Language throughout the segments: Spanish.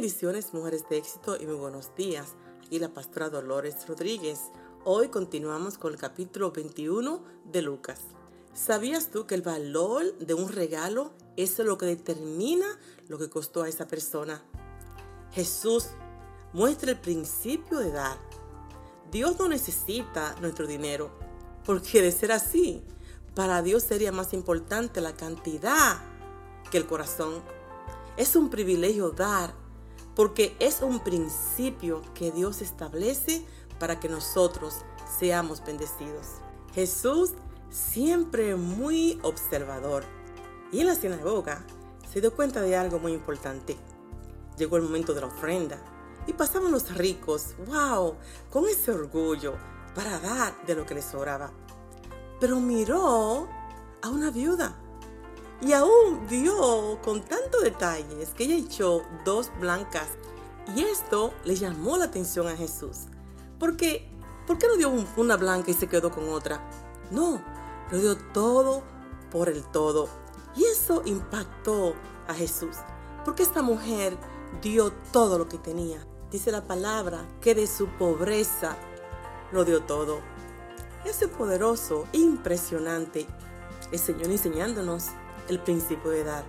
Bendiciones, mujeres de éxito y muy buenos días. Y la pastora Dolores Rodríguez. Hoy continuamos con el capítulo 21 de Lucas. ¿Sabías tú que el valor de un regalo es lo que determina lo que costó a esa persona? Jesús muestra el principio de dar. Dios no necesita nuestro dinero, porque de ser así, para Dios sería más importante la cantidad que el corazón. Es un privilegio dar porque es un principio que Dios establece para que nosotros seamos bendecidos. Jesús siempre muy observador y en la sinagoga se dio cuenta de algo muy importante. Llegó el momento de la ofrenda y pasaban los ricos, wow, con ese orgullo para dar de lo que les sobraba. Pero miró a una viuda y aún vio con tantos detalles que ella echó dos blancas. Y esto le llamó la atención a Jesús. Porque, ¿por qué no dio una blanca y se quedó con otra? No, lo dio todo por el todo. Y eso impactó a Jesús. Porque esta mujer dio todo lo que tenía. Dice la palabra que de su pobreza lo dio todo. Ese poderoso, impresionante, el Señor enseñándonos el principio de dar.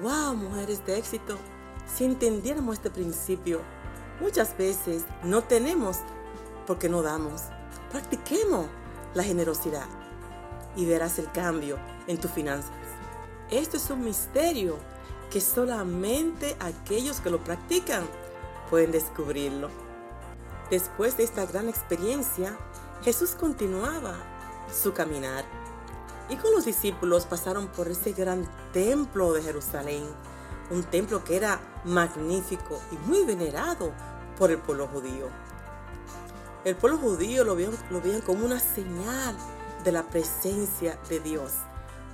¡Wow, mujeres de éxito! Si entendiéramos este principio, muchas veces no tenemos porque no damos. Practiquemos la generosidad y verás el cambio en tus finanzas. Esto es un misterio que solamente aquellos que lo practican pueden descubrirlo. Después de esta gran experiencia, Jesús continuaba su caminar y con los discípulos pasaron por ese gran templo de Jerusalén, un templo que era magnífico y muy venerado por el pueblo judío. El pueblo judío lo veían, lo veían como una señal de la presencia de Dios.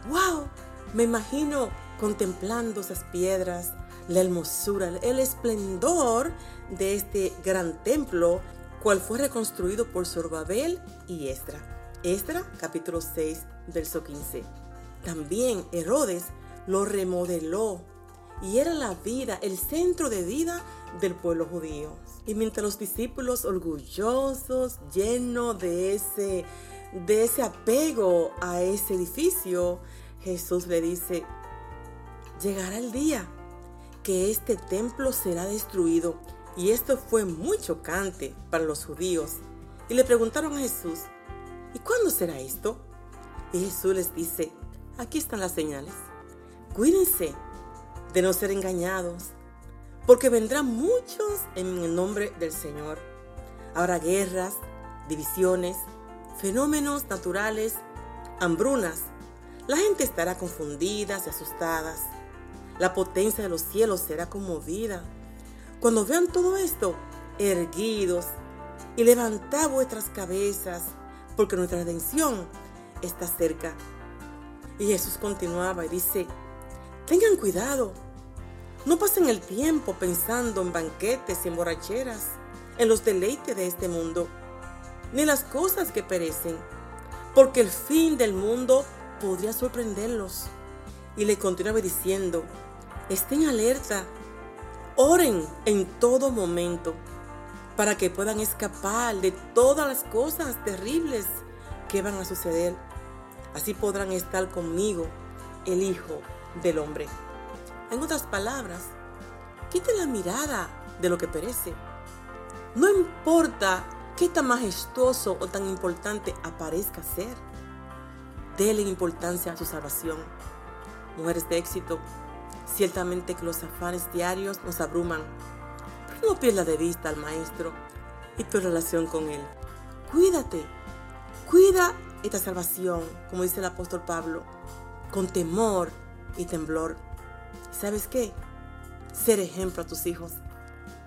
¡Wow! Me imagino contemplando esas piedras, la hermosura, el esplendor de este gran templo, cual fue reconstruido por Sorbabel y Esdra. Esdra, capítulo 6, verso 15. También Herodes lo remodeló y era la vida, el centro de vida del pueblo judío. Y mientras los discípulos orgullosos, llenos de ese, de ese apego a ese edificio, Jesús le dice, llegará el día que este templo será destruido. Y esto fue muy chocante para los judíos. Y le preguntaron a Jesús, ¿Y cuándo será esto? Y Jesús les dice, aquí están las señales. Cuídense de no ser engañados, porque vendrán muchos en el nombre del Señor. Habrá guerras, divisiones, fenómenos naturales, hambrunas. La gente estará confundida y asustada. La potencia de los cielos será conmovida. Cuando vean todo esto, erguidos y levantad vuestras cabezas porque nuestra redención está cerca. Y Jesús continuaba y dice, tengan cuidado, no pasen el tiempo pensando en banquetes y en borracheras, en los deleites de este mundo, ni las cosas que perecen, porque el fin del mundo podría sorprenderlos. Y le continuaba diciendo, estén alerta, oren en todo momento para que puedan escapar de todas las cosas terribles que van a suceder. Así podrán estar conmigo, el Hijo del Hombre. En otras palabras, quiten la mirada de lo que perece. No importa qué tan majestuoso o tan importante aparezca ser. Denle importancia a su salvación. Mujeres de éxito, ciertamente que los afanes diarios nos abruman no pierdas de vista al Maestro y tu relación con Él. Cuídate, cuida esta salvación, como dice el apóstol Pablo, con temor y temblor. ¿Sabes qué? Ser ejemplo a tus hijos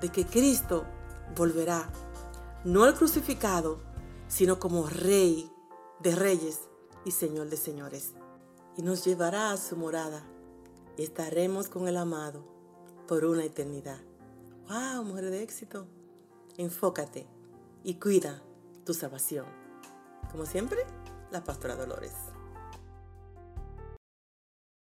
de que Cristo volverá, no al crucificado, sino como Rey de reyes y Señor de señores. Y nos llevará a su morada y estaremos con el amado por una eternidad. ¡Wow, mujer de éxito! Enfócate y cuida tu salvación. Como siempre, la pastora Dolores.